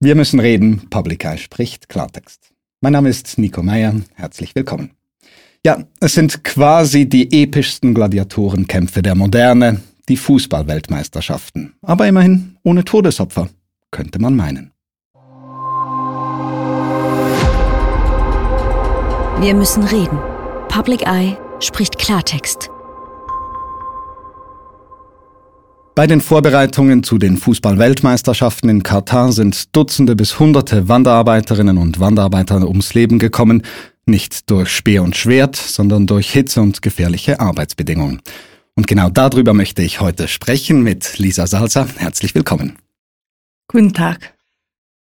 Wir müssen reden. Public Eye spricht Klartext. Mein Name ist Nico Meyer. Herzlich willkommen. Ja, es sind quasi die epischsten Gladiatorenkämpfe der Moderne, die Fußballweltmeisterschaften. Aber immerhin ohne Todesopfer, könnte man meinen. Wir müssen reden. Public Eye spricht Klartext. Bei den Vorbereitungen zu den Fußball-Weltmeisterschaften in Katar sind Dutzende bis Hunderte Wanderarbeiterinnen und Wanderarbeiter ums Leben gekommen, nicht durch Speer und Schwert, sondern durch Hitze und gefährliche Arbeitsbedingungen. Und genau darüber möchte ich heute sprechen mit Lisa Salzer. Herzlich willkommen. Guten Tag.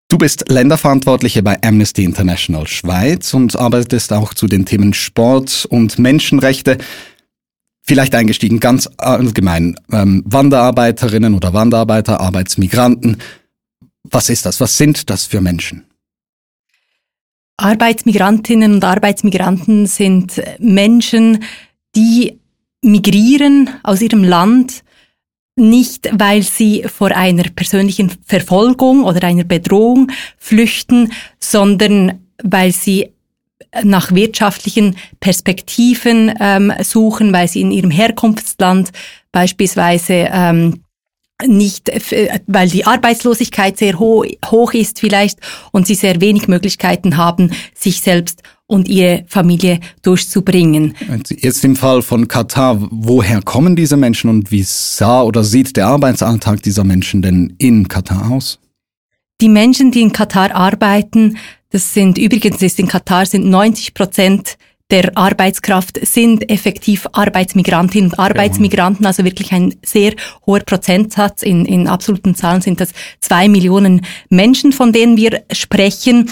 Du bist Länderverantwortliche bei Amnesty International Schweiz und arbeitest auch zu den Themen Sport und Menschenrechte. Vielleicht eingestiegen ganz allgemein, ähm, Wanderarbeiterinnen oder Wanderarbeiter, Arbeitsmigranten. Was ist das? Was sind das für Menschen? Arbeitsmigrantinnen und Arbeitsmigranten sind Menschen, die migrieren aus ihrem Land, nicht weil sie vor einer persönlichen Verfolgung oder einer Bedrohung flüchten, sondern weil sie nach wirtschaftlichen Perspektiven ähm, suchen, weil sie in ihrem Herkunftsland beispielsweise ähm, nicht, weil die Arbeitslosigkeit sehr ho hoch ist vielleicht und sie sehr wenig Möglichkeiten haben, sich selbst und ihre Familie durchzubringen. Jetzt im Fall von Katar, woher kommen diese Menschen und wie sah oder sieht der Arbeitsalltag dieser Menschen denn in Katar aus? Die Menschen, die in Katar arbeiten, das sind übrigens ist in Katar sind 90 Prozent der Arbeitskraft sind effektiv Arbeitsmigrantinnen und Arbeitsmigranten, also wirklich ein sehr hoher Prozentsatz. In, in absoluten Zahlen sind das zwei Millionen Menschen, von denen wir sprechen.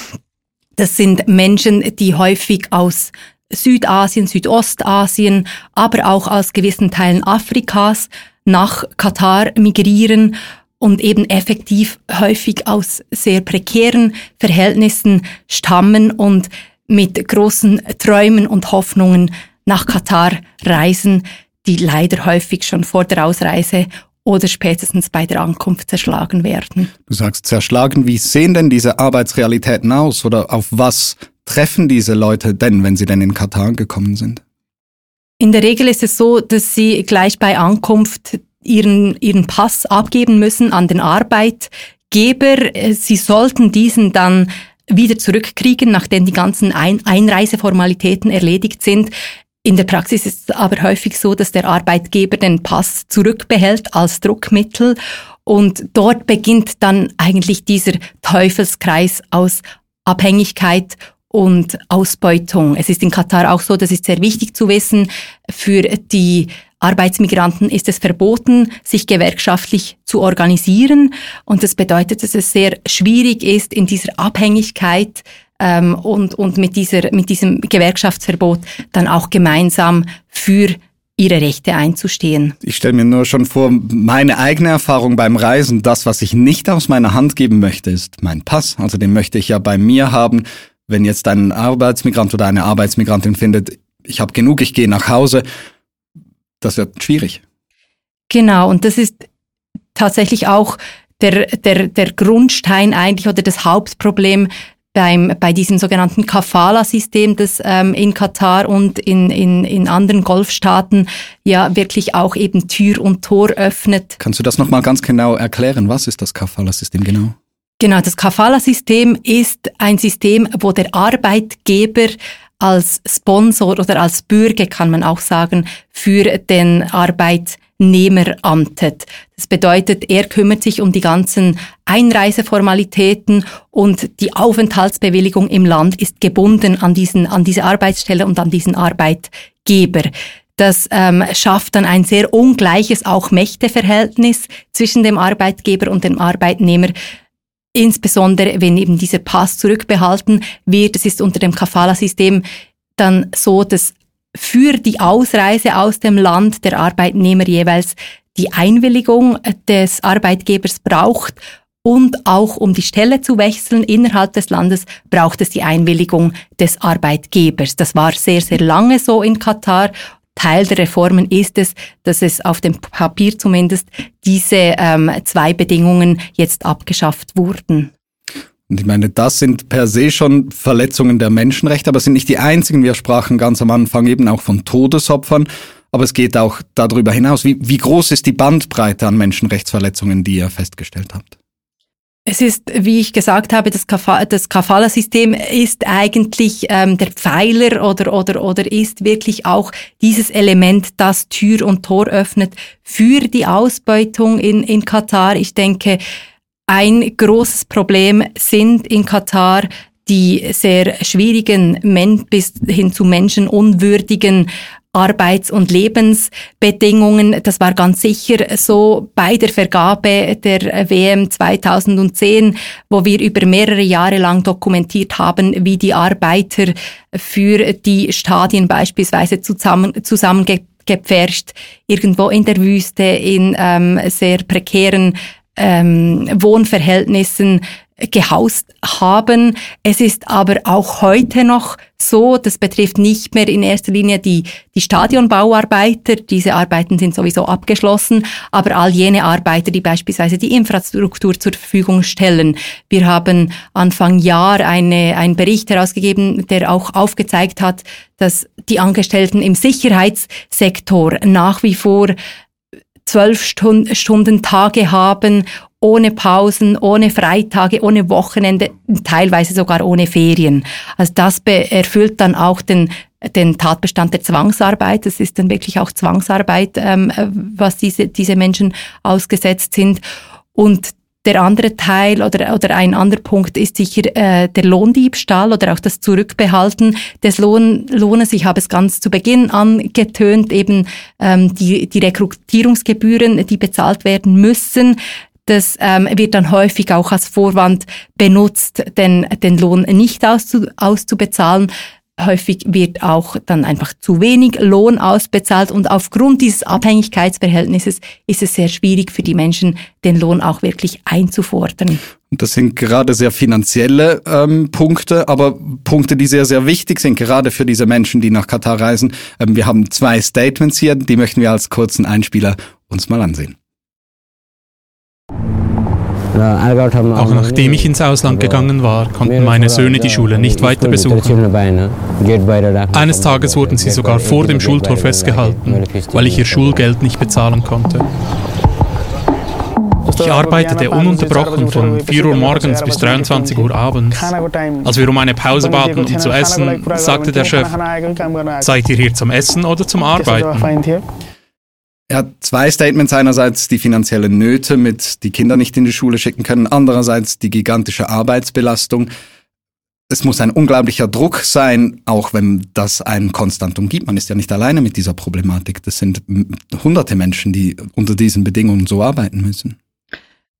Das sind Menschen, die häufig aus Südasien, Südostasien, aber auch aus gewissen Teilen Afrikas nach Katar migrieren und eben effektiv häufig aus sehr prekären Verhältnissen stammen und mit großen Träumen und Hoffnungen nach Katar reisen, die leider häufig schon vor der Ausreise oder spätestens bei der Ankunft zerschlagen werden. Du sagst zerschlagen, wie sehen denn diese Arbeitsrealitäten aus oder auf was treffen diese Leute denn, wenn sie denn in Katar gekommen sind? In der Regel ist es so, dass sie gleich bei Ankunft ihren, ihren Pass abgeben müssen an den Arbeitgeber. Sie sollten diesen dann wieder zurückkriegen, nachdem die ganzen Ein Einreiseformalitäten erledigt sind. In der Praxis ist es aber häufig so, dass der Arbeitgeber den Pass zurückbehält als Druckmittel und dort beginnt dann eigentlich dieser Teufelskreis aus Abhängigkeit und Ausbeutung. Es ist in Katar auch so, das ist sehr wichtig zu wissen, für die Arbeitsmigranten ist es verboten, sich gewerkschaftlich zu organisieren. Und das bedeutet, dass es sehr schwierig ist, in dieser Abhängigkeit ähm, und, und mit, dieser, mit diesem Gewerkschaftsverbot dann auch gemeinsam für ihre Rechte einzustehen. Ich stelle mir nur schon vor, meine eigene Erfahrung beim Reisen, das, was ich nicht aus meiner Hand geben möchte, ist mein Pass. Also den möchte ich ja bei mir haben. Wenn jetzt ein Arbeitsmigrant oder eine Arbeitsmigrantin findet, ich habe genug, ich gehe nach Hause das wird schwierig. Genau, und das ist tatsächlich auch der, der, der Grundstein eigentlich oder das Hauptproblem beim, bei diesem sogenannten Kafala-System, das ähm, in Katar und in, in, in anderen Golfstaaten ja wirklich auch eben Tür und Tor öffnet. Kannst du das nochmal ganz genau erklären? Was ist das Kafala-System genau? Genau, das Kafala-System ist ein System, wo der Arbeitgeber als Sponsor oder als Bürger, kann man auch sagen, für den Arbeitnehmer amtet. Das bedeutet, er kümmert sich um die ganzen Einreiseformalitäten und die Aufenthaltsbewilligung im Land ist gebunden an diesen, an diese Arbeitsstelle und an diesen Arbeitgeber. Das ähm, schafft dann ein sehr ungleiches auch Mächteverhältnis zwischen dem Arbeitgeber und dem Arbeitnehmer, Insbesondere wenn eben dieser Pass zurückbehalten wird. Es ist unter dem Kafala-System dann so, dass für die Ausreise aus dem Land der Arbeitnehmer jeweils die Einwilligung des Arbeitgebers braucht und auch um die Stelle zu wechseln innerhalb des Landes braucht es die Einwilligung des Arbeitgebers. Das war sehr, sehr lange so in Katar Teil der Reformen ist es, dass es auf dem Papier zumindest diese ähm, zwei Bedingungen jetzt abgeschafft wurden. Und ich meine, das sind per se schon Verletzungen der Menschenrechte, aber sind nicht die einzigen. Wir sprachen ganz am Anfang eben auch von Todesopfern. Aber es geht auch darüber hinaus. Wie, wie groß ist die Bandbreite an Menschenrechtsverletzungen, die ihr festgestellt habt? Es ist, wie ich gesagt habe, das, Kafala-System ist eigentlich ähm, der Pfeiler oder, oder, oder ist wirklich auch dieses Element, das Tür und Tor öffnet für die Ausbeutung in, in Katar. Ich denke, ein großes Problem sind in Katar die sehr schwierigen bis hin zu menschenunwürdigen Arbeits- und Lebensbedingungen. Das war ganz sicher so bei der Vergabe der WM 2010, wo wir über mehrere Jahre lang dokumentiert haben, wie die Arbeiter für die Stadien beispielsweise zusammen, zusammengepfercht, irgendwo in der Wüste, in ähm, sehr prekären ähm, Wohnverhältnissen gehaust haben. Es ist aber auch heute noch so, das betrifft nicht mehr in erster Linie die, die Stadionbauarbeiter, diese Arbeiten sind sowieso abgeschlossen, aber all jene Arbeiter, die beispielsweise die Infrastruktur zur Verfügung stellen. Wir haben Anfang Jahr eine, einen Bericht herausgegeben, der auch aufgezeigt hat, dass die Angestellten im Sicherheitssektor nach wie vor zwölf Stunden, Stunden Tage haben, ohne Pausen, ohne Freitage, ohne Wochenende, teilweise sogar ohne Ferien. Also das erfüllt dann auch den den Tatbestand der Zwangsarbeit. Das ist dann wirklich auch Zwangsarbeit, ähm, was diese, diese Menschen ausgesetzt sind. Und der andere Teil oder, oder ein anderer Punkt ist sicher äh, der Lohndiebstahl oder auch das Zurückbehalten des Lohn, Lohnes. Ich habe es ganz zu Beginn angetönt, eben ähm, die, die Rekrutierungsgebühren, die bezahlt werden müssen. Das ähm, wird dann häufig auch als Vorwand benutzt, den, den Lohn nicht auszu, auszubezahlen häufig wird auch dann einfach zu wenig Lohn ausbezahlt und aufgrund dieses Abhängigkeitsverhältnisses ist es sehr schwierig für die Menschen, den Lohn auch wirklich einzufordern. Das sind gerade sehr finanzielle ähm, Punkte, aber Punkte, die sehr, sehr wichtig sind, gerade für diese Menschen, die nach Katar reisen. Ähm, wir haben zwei Statements hier, die möchten wir als kurzen Einspieler uns mal ansehen. Auch nachdem ich ins Ausland gegangen war, konnten meine Söhne die Schule nicht weiter besuchen. Eines Tages wurden sie sogar vor dem Schultor festgehalten, weil ich ihr Schulgeld nicht bezahlen konnte. Ich arbeitete ununterbrochen von 4 Uhr morgens bis 23 Uhr abends. Als wir um eine Pause baten, um zu essen, sagte der Chef, seid ihr hier zum Essen oder zum Arbeiten? Er hat zwei Statements. Einerseits die finanziellen Nöte mit die Kinder nicht in die Schule schicken können. Andererseits die gigantische Arbeitsbelastung. Es muss ein unglaublicher Druck sein, auch wenn das ein konstant umgibt. Man ist ja nicht alleine mit dieser Problematik. Das sind hunderte Menschen, die unter diesen Bedingungen so arbeiten müssen.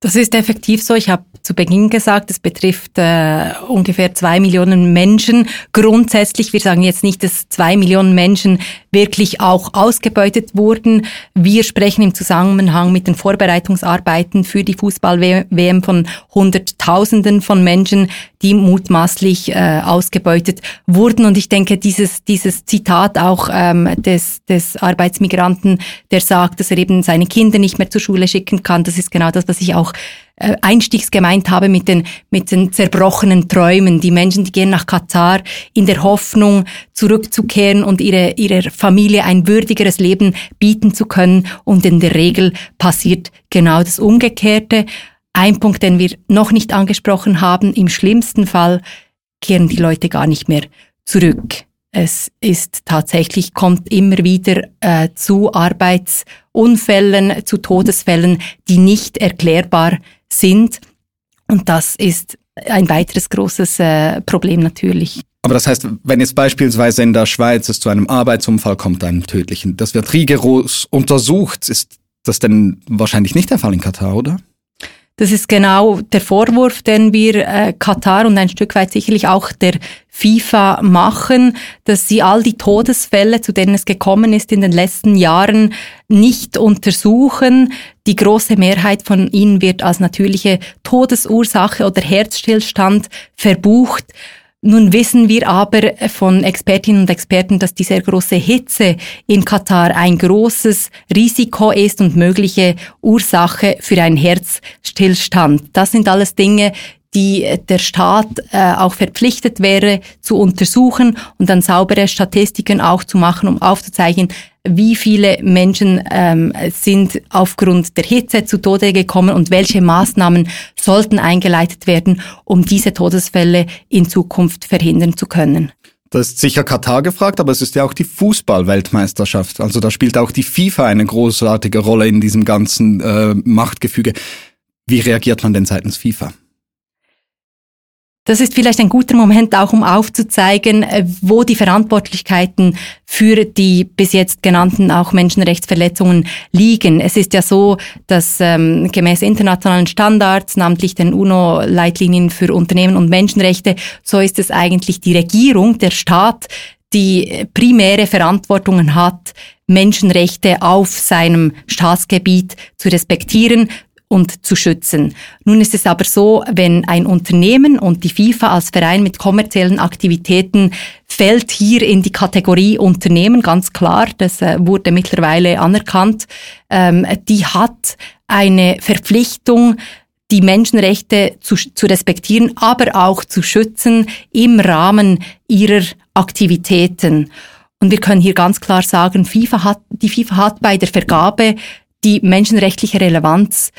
Das ist effektiv so. Ich habe zu Beginn gesagt, es betrifft äh, ungefähr zwei Millionen Menschen. Grundsätzlich, wir sagen jetzt nicht, dass zwei Millionen Menschen wirklich auch ausgebeutet wurden. Wir sprechen im Zusammenhang mit den Vorbereitungsarbeiten für die Fußball-WM von Hunderttausenden von Menschen, die mutmaßlich äh, ausgebeutet wurden. Und ich denke, dieses, dieses Zitat auch ähm, des, des Arbeitsmigranten, der sagt, dass er eben seine Kinder nicht mehr zur Schule schicken kann, das ist genau das, was ich auch äh, einstiegs gemeint habe mit den, mit den zerbrochenen Träumen. Die Menschen, die gehen nach Katar in der Hoffnung, zurückzukehren und ihre, ihrer Familie ein würdigeres Leben bieten zu können. Und in der Regel passiert genau das Umgekehrte. Ein Punkt, den wir noch nicht angesprochen haben, im schlimmsten Fall kehren die Leute gar nicht mehr zurück. Es ist tatsächlich, kommt immer wieder äh, zu Arbeitsunfällen, zu Todesfällen, die nicht erklärbar sind. Und das ist ein weiteres großes äh, Problem natürlich. Aber das heißt, wenn jetzt beispielsweise in der Schweiz es zu einem Arbeitsunfall kommt, einem tödlichen, das wird rigoros untersucht, ist das denn wahrscheinlich nicht der Fall in Katar, oder? Das ist genau der Vorwurf, den wir äh, Katar und ein Stück weit sicherlich auch der FIFA machen, dass sie all die Todesfälle, zu denen es gekommen ist in den letzten Jahren, nicht untersuchen. Die große Mehrheit von ihnen wird als natürliche Todesursache oder Herzstillstand verbucht. Nun wissen wir aber von Expertinnen und Experten, dass die sehr große Hitze in Katar ein großes Risiko ist und mögliche Ursache für einen Herzstillstand. Das sind alles Dinge, die der Staat äh, auch verpflichtet wäre zu untersuchen und dann saubere Statistiken auch zu machen, um aufzuzeigen, wie viele Menschen ähm, sind aufgrund der Hitze zu Tode gekommen und welche Maßnahmen sollten eingeleitet werden, um diese Todesfälle in Zukunft verhindern zu können. Das ist sicher Katar gefragt, aber es ist ja auch die Fußball-Weltmeisterschaft. Also da spielt auch die FIFA eine großartige Rolle in diesem ganzen äh, Machtgefüge. Wie reagiert man denn seitens FIFA? Das ist vielleicht ein guter Moment auch, um aufzuzeigen, äh, wo die Verantwortlichkeiten für die bis jetzt genannten auch Menschenrechtsverletzungen liegen. Es ist ja so, dass ähm, gemäß internationalen Standards, namentlich den UNO-Leitlinien für Unternehmen und Menschenrechte, so ist es eigentlich die Regierung, der Staat, die primäre Verantwortungen hat, Menschenrechte auf seinem Staatsgebiet zu respektieren, und zu schützen. Nun ist es aber so, wenn ein Unternehmen und die FIFA als Verein mit kommerziellen Aktivitäten fällt hier in die Kategorie Unternehmen, ganz klar, das äh, wurde mittlerweile anerkannt, ähm, die hat eine Verpflichtung, die Menschenrechte zu, zu respektieren, aber auch zu schützen im Rahmen ihrer Aktivitäten. Und wir können hier ganz klar sagen, FIFA hat, die FIFA hat bei der Vergabe die menschenrechtliche Relevanz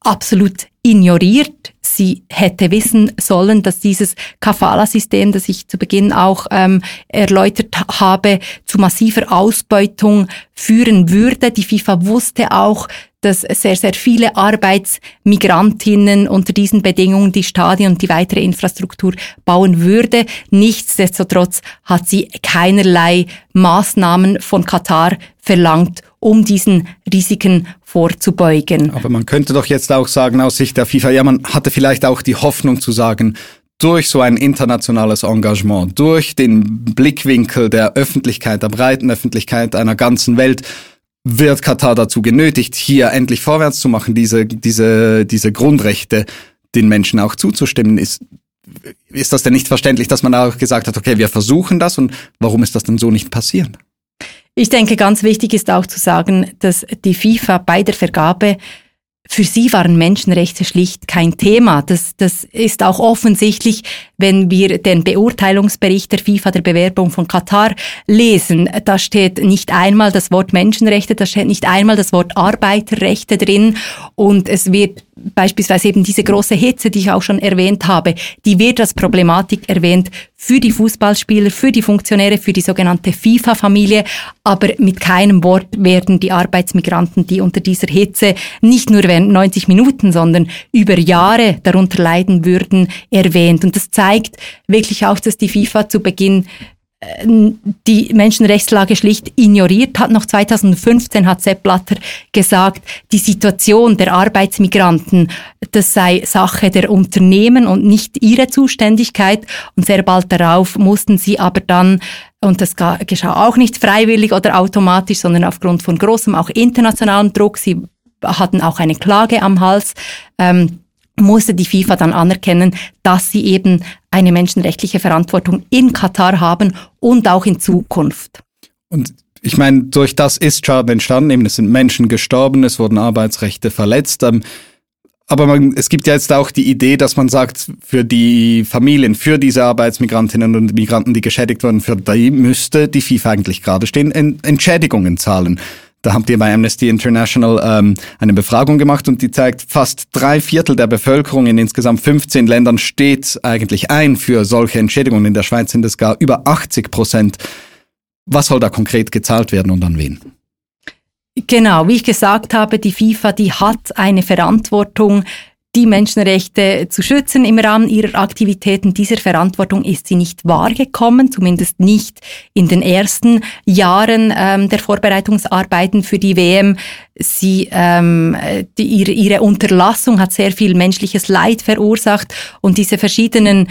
absolut ignoriert. Sie hätte wissen sollen, dass dieses Kafala-System, das ich zu Beginn auch ähm, erläutert habe, zu massiver Ausbeutung führen würde. Die FIFA wusste auch, dass sehr, sehr viele Arbeitsmigrantinnen unter diesen Bedingungen die Stadien und die weitere Infrastruktur bauen würde. Nichtsdestotrotz hat sie keinerlei Maßnahmen von Katar verlangt, um diesen Risiken vorzubeugen. Aber man könnte doch jetzt auch sagen, aus Sicht der FIFA, ja, man hatte vielleicht auch die Hoffnung zu sagen, durch so ein internationales Engagement, durch den Blickwinkel der Öffentlichkeit, der breiten Öffentlichkeit einer ganzen Welt, wird Katar dazu genötigt, hier endlich vorwärts zu machen, diese, diese, diese Grundrechte den Menschen auch zuzustimmen. Ist, ist das denn nicht verständlich, dass man auch gesagt hat, okay, wir versuchen das und warum ist das denn so nicht passiert? Ich denke, ganz wichtig ist auch zu sagen, dass die FIFA bei der Vergabe für sie waren Menschenrechte schlicht kein Thema. Das, das ist auch offensichtlich, wenn wir den Beurteilungsbericht der FIFA der Bewerbung von Katar lesen. Da steht nicht einmal das Wort Menschenrechte, da steht nicht einmal das Wort Arbeiterrechte drin und es wird beispielsweise eben diese große Hitze, die ich auch schon erwähnt habe, die wird als Problematik erwähnt für die Fußballspieler, für die Funktionäre, für die sogenannte FIFA-Familie, aber mit keinem Wort werden die Arbeitsmigranten, die unter dieser Hitze nicht nur während 90 Minuten, sondern über Jahre darunter leiden würden, erwähnt. Und das zeigt wirklich auch, dass die FIFA zu Beginn die Menschenrechtslage schlicht ignoriert hat. Noch 2015 hat Sepp Blatter gesagt, die Situation der Arbeitsmigranten, das sei Sache der Unternehmen und nicht ihre Zuständigkeit. Und sehr bald darauf mussten sie aber dann und das geschah auch nicht freiwillig oder automatisch, sondern aufgrund von großem, auch internationalem Druck. Sie hatten auch eine Klage am Hals. Ähm, musste die FIFA dann anerkennen, dass sie eben eine menschenrechtliche Verantwortung in Katar haben und auch in Zukunft. Und ich meine, durch das ist Schaden entstanden, eben es sind Menschen gestorben, es wurden Arbeitsrechte verletzt. Ähm, aber man, es gibt ja jetzt auch die Idee, dass man sagt, für die Familien, für diese Arbeitsmigrantinnen und Migranten, die geschädigt wurden, für die müsste die FIFA eigentlich gerade stehen, Entschädigungen zahlen. Da habt ihr bei Amnesty International ähm, eine Befragung gemacht und die zeigt, fast drei Viertel der Bevölkerung in insgesamt 15 Ländern steht eigentlich ein für solche Entschädigungen. In der Schweiz sind es gar über 80 Prozent. Was soll da konkret gezahlt werden und an wen? Genau, wie ich gesagt habe, die FIFA, die hat eine Verantwortung die Menschenrechte zu schützen im Rahmen ihrer Aktivitäten. Dieser Verantwortung ist sie nicht wahrgekommen, zumindest nicht in den ersten Jahren ähm, der Vorbereitungsarbeiten für die WM. Sie, ähm, die, ihre, ihre Unterlassung hat sehr viel menschliches Leid verursacht und diese verschiedenen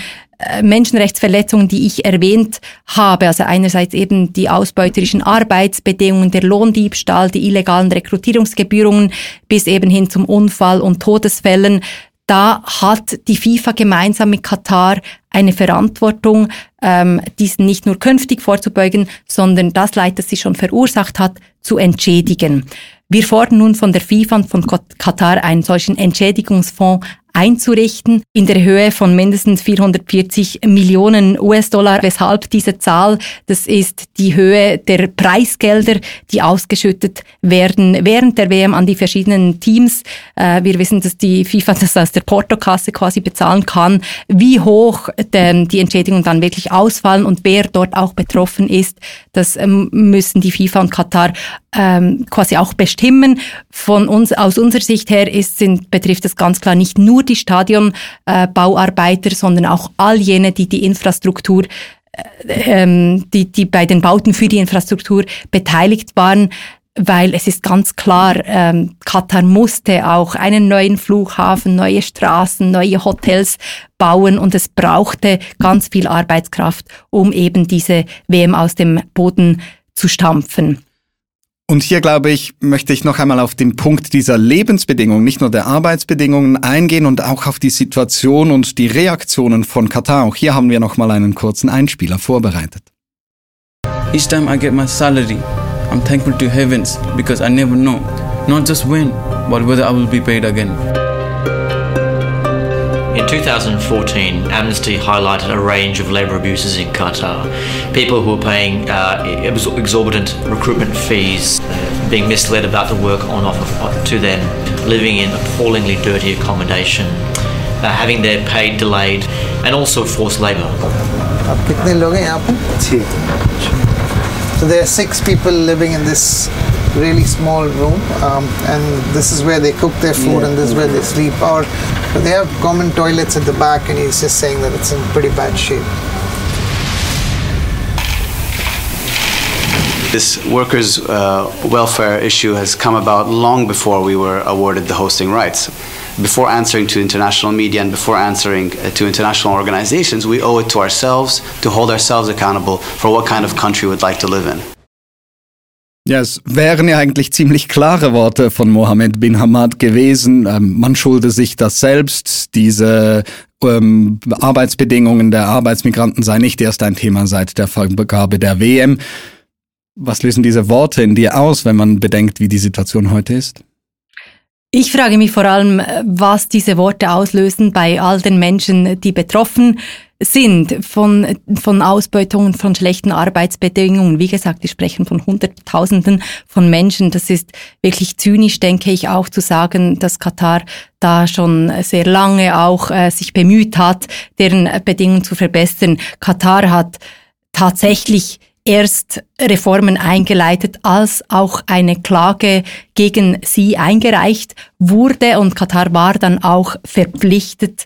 Menschenrechtsverletzungen, die ich erwähnt habe, also einerseits eben die ausbeuterischen Arbeitsbedingungen, der Lohndiebstahl, die illegalen Rekrutierungsgebühren bis eben hin zum Unfall und Todesfällen, da hat die FIFA gemeinsam mit Katar eine Verantwortung, ähm, diesen nicht nur künftig vorzubeugen, sondern das Leid, das sie schon verursacht hat, zu entschädigen. Wir fordern nun von der FIFA und von Katar einen solchen Entschädigungsfonds einzurichten in der Höhe von mindestens 440 Millionen US-Dollar. Weshalb diese Zahl? Das ist die Höhe der Preisgelder, die ausgeschüttet werden während der WM an die verschiedenen Teams. Äh, wir wissen, dass die FIFA das aus der Portokasse quasi bezahlen kann. Wie hoch die Entschädigungen dann wirklich ausfallen und wer dort auch betroffen ist, das ähm, müssen die FIFA und Katar ähm, quasi auch bestimmen. Von uns, aus unserer Sicht her ist, sind, betrifft das ganz klar nicht nur die Stadionbauarbeiter, äh, sondern auch all jene, die die Infrastruktur äh, ähm, die, die bei den Bauten für die Infrastruktur beteiligt waren weil es ist ganz klar, ähm, Katar musste auch einen neuen Flughafen, neue Straßen, neue Hotels bauen und es brauchte ganz viel Arbeitskraft, um eben diese WM aus dem Boden zu stampfen. Und hier, glaube ich, möchte ich noch einmal auf den Punkt dieser Lebensbedingungen, nicht nur der Arbeitsbedingungen eingehen und auch auf die Situation und die Reaktionen von Katar. Auch hier haben wir noch mal einen kurzen Einspieler vorbereitet. Each time I get my salary, I'm thankful to heavens because I never know, not just when, but whether I will be paid again. In 2014, Amnesty highlighted a range of labour abuses in Qatar. People who were paying uh, exorbitant recruitment fees, uh, being misled about the work on offer to them, living in appallingly dirty accommodation, uh, having their pay delayed, and also forced labour. So there are six people living in this really small room, um, and this is where they cook their food, yeah. and this is where they sleep. Or they have common toilets at the back, and he's just saying that it's in pretty bad shape. This workers' uh, welfare issue has come about long before we were awarded the hosting rights before answering to international media and before answering uh, to international organizations, we owe it to ourselves to hold ourselves accountable for what kind of country we'd like to live in. Ja, es wären ja eigentlich ziemlich klare Worte von Mohammed bin Hamad gewesen. Ähm, man schulde sich das selbst. Diese ähm, Arbeitsbedingungen der Arbeitsmigranten sei nicht erst ein Thema seit der Vergabe der WM. Was lösen diese Worte in dir aus, wenn man bedenkt, wie die Situation heute ist? Ich frage mich vor allem, was diese Worte auslösen bei all den Menschen, die betroffen sind von, von Ausbeutungen, von schlechten Arbeitsbedingungen. Wie gesagt, wir sprechen von Hunderttausenden von Menschen. Das ist wirklich zynisch, denke ich, auch zu sagen, dass Katar da schon sehr lange auch äh, sich bemüht hat, deren Bedingungen zu verbessern. Katar hat tatsächlich erst Reformen eingeleitet, als auch eine Klage gegen sie eingereicht wurde und Katar war dann auch verpflichtet,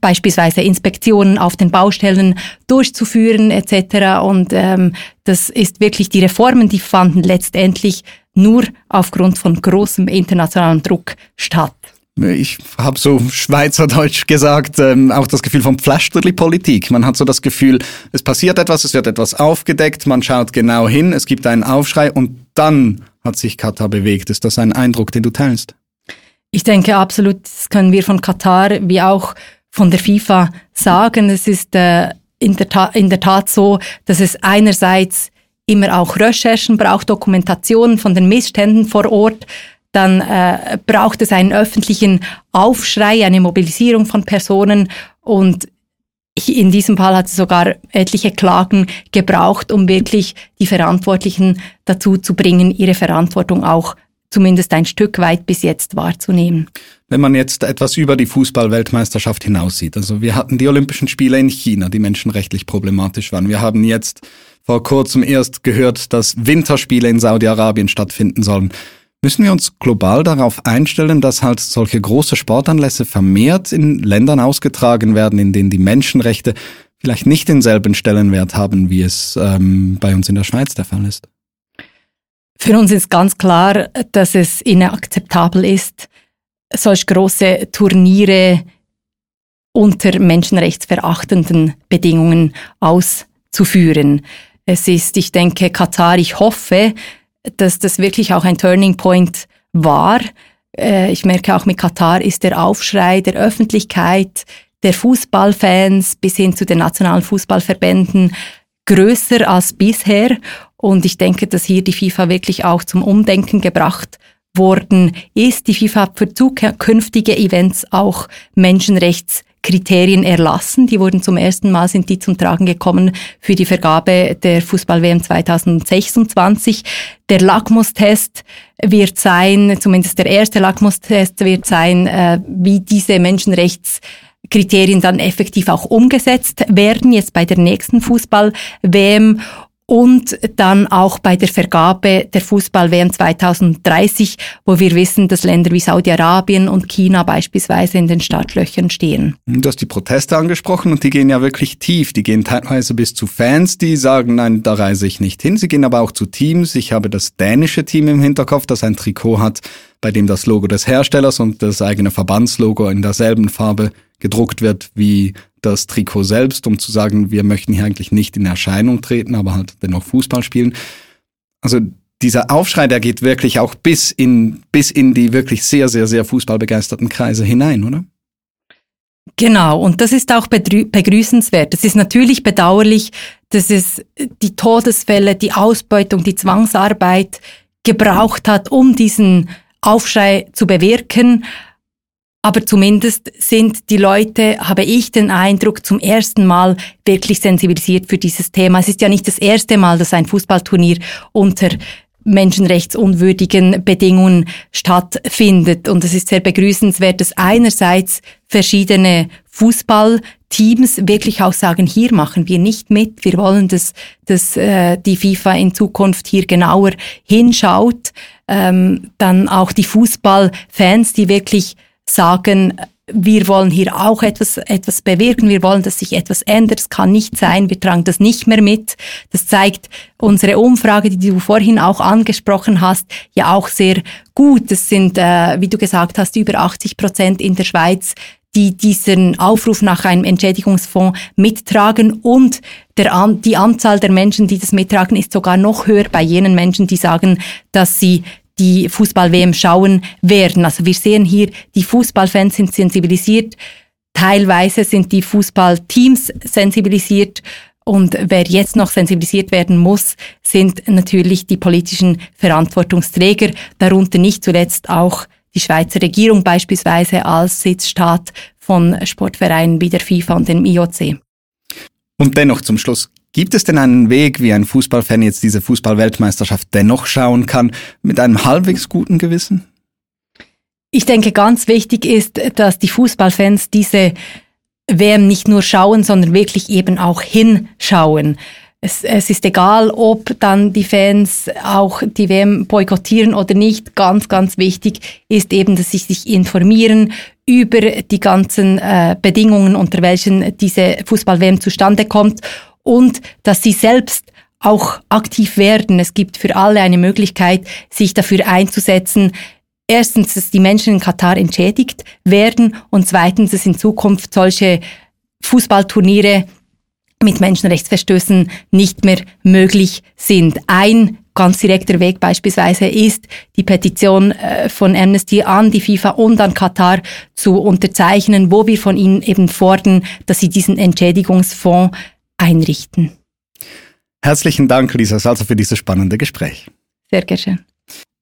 beispielsweise Inspektionen auf den Baustellen durchzuführen etc. Und ähm, das ist wirklich die Reformen, die fanden letztendlich nur aufgrund von großem internationalen Druck statt ich habe so Schweizerdeutsch gesagt, ähm, auch das Gefühl von Pflasterli-Politik. Man hat so das Gefühl, es passiert etwas, es wird etwas aufgedeckt, man schaut genau hin, es gibt einen Aufschrei und dann hat sich Katar bewegt. Ist das ein Eindruck, den du teilst? Ich denke absolut, das können wir von Katar wie auch von der FIFA sagen. Es ist äh, in, der in der Tat so, dass es einerseits immer auch Recherchen braucht, Dokumentationen von den Missständen vor Ort, dann äh, braucht es einen öffentlichen Aufschrei, eine Mobilisierung von Personen und in diesem Fall hat es sogar etliche Klagen gebraucht, um wirklich die Verantwortlichen dazu zu bringen, ihre Verantwortung auch zumindest ein Stück weit bis jetzt wahrzunehmen. Wenn man jetzt etwas über die Fußball-Weltmeisterschaft hinaussieht, also wir hatten die Olympischen Spiele in China, die menschenrechtlich problematisch waren. Wir haben jetzt vor kurzem erst gehört, dass Winterspiele in Saudi-Arabien stattfinden sollen. Müssen wir uns global darauf einstellen, dass halt solche große Sportanlässe vermehrt in Ländern ausgetragen werden, in denen die Menschenrechte vielleicht nicht denselben Stellenwert haben, wie es ähm, bei uns in der Schweiz der Fall ist? Für uns ist ganz klar, dass es inakzeptabel ist, solch große Turniere unter menschenrechtsverachtenden Bedingungen auszuführen. Es ist, ich denke, Katar, ich hoffe, dass das wirklich auch ein Turning Point war. Äh, ich merke auch mit Katar ist der Aufschrei der Öffentlichkeit, der Fußballfans bis hin zu den nationalen Fußballverbänden größer als bisher. Und ich denke, dass hier die FIFA wirklich auch zum Umdenken gebracht worden ist. Die FIFA hat für zukünftige Events auch Menschenrechtskriterien erlassen. Die wurden zum ersten Mal, sind die zum Tragen gekommen für die Vergabe der Fußball-WM 2026. Der Lackmustest wird sein, zumindest der erste Lackmustest wird sein, äh, wie diese Menschenrechtskriterien dann effektiv auch umgesetzt werden, jetzt bei der nächsten Fußball-WM und dann auch bei der Vergabe der Fußball-WM 2030, wo wir wissen, dass Länder wie Saudi-Arabien und China beispielsweise in den Startlöchern stehen. Du hast die Proteste angesprochen und die gehen ja wirklich tief. Die gehen teilweise bis zu Fans, die sagen, nein, da reise ich nicht hin. Sie gehen aber auch zu Teams. Ich habe das dänische Team im Hinterkopf, das ein Trikot hat, bei dem das Logo des Herstellers und das eigene Verbandslogo in derselben Farbe gedruckt wird wie das Trikot selbst, um zu sagen, wir möchten hier eigentlich nicht in Erscheinung treten, aber halt dennoch Fußball spielen. Also dieser Aufschrei, der geht wirklich auch bis in, bis in die wirklich sehr, sehr, sehr fußballbegeisterten Kreise hinein, oder? Genau, und das ist auch begrüßenswert. Es ist natürlich bedauerlich, dass es die Todesfälle, die Ausbeutung, die Zwangsarbeit gebraucht hat, um diesen Aufschrei zu bewirken. Aber zumindest sind die Leute, habe ich den Eindruck, zum ersten Mal wirklich sensibilisiert für dieses Thema. Es ist ja nicht das erste Mal, dass ein Fußballturnier unter menschenrechtsunwürdigen Bedingungen stattfindet. Und es ist sehr begrüßenswert, dass einerseits verschiedene Fußballteams wirklich auch sagen, hier machen wir nicht mit. Wir wollen, dass, dass äh, die FIFA in Zukunft hier genauer hinschaut. Ähm, dann auch die Fußballfans, die wirklich sagen, wir wollen hier auch etwas, etwas bewirken, wir wollen, dass sich etwas ändert, es kann nicht sein, wir tragen das nicht mehr mit. Das zeigt unsere Umfrage, die du vorhin auch angesprochen hast, ja auch sehr gut. Es sind, äh, wie du gesagt hast, über 80 Prozent in der Schweiz, die diesen Aufruf nach einem Entschädigungsfonds mittragen und der, die Anzahl der Menschen, die das mittragen, ist sogar noch höher bei jenen Menschen, die sagen, dass sie die Fußball-WM schauen werden. Also wir sehen hier, die Fußballfans sind sensibilisiert, teilweise sind die Fußballteams sensibilisiert und wer jetzt noch sensibilisiert werden muss, sind natürlich die politischen Verantwortungsträger, darunter nicht zuletzt auch die Schweizer Regierung beispielsweise als Sitzstaat von Sportvereinen wie der FIFA und dem IOC. Und dennoch zum Schluss, Gibt es denn einen Weg, wie ein Fußballfan jetzt diese Fußballweltmeisterschaft dennoch schauen kann, mit einem halbwegs guten Gewissen? Ich denke, ganz wichtig ist, dass die Fußballfans diese WM nicht nur schauen, sondern wirklich eben auch hinschauen. Es, es ist egal, ob dann die Fans auch die WM boykottieren oder nicht. Ganz, ganz wichtig ist eben, dass sie sich informieren über die ganzen äh, Bedingungen, unter welchen diese Fußball-WM zustande kommt und dass sie selbst auch aktiv werden. Es gibt für alle eine Möglichkeit, sich dafür einzusetzen, erstens, dass die Menschen in Katar entschädigt werden und zweitens, dass in Zukunft solche Fußballturniere mit Menschenrechtsverstößen nicht mehr möglich sind. Ein ganz direkter Weg beispielsweise ist, die Petition äh, von Amnesty an die FIFA und an Katar zu unterzeichnen, wo wir von ihnen eben fordern, dass sie diesen Entschädigungsfonds einrichten. Herzlichen Dank, Lisa Salzer, für dieses spannende Gespräch. Sehr gerne.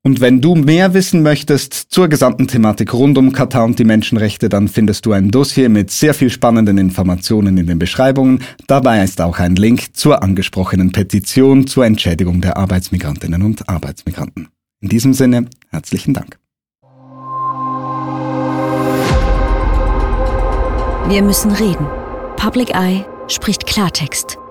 Und wenn du mehr wissen möchtest zur gesamten Thematik rund um Katar und die Menschenrechte, dann findest du ein Dossier mit sehr viel spannenden Informationen in den Beschreibungen. Dabei ist auch ein Link zur angesprochenen Petition zur Entschädigung der Arbeitsmigrantinnen und Arbeitsmigranten. In diesem Sinne, herzlichen Dank. Wir müssen reden. Public Eye spricht Klartext.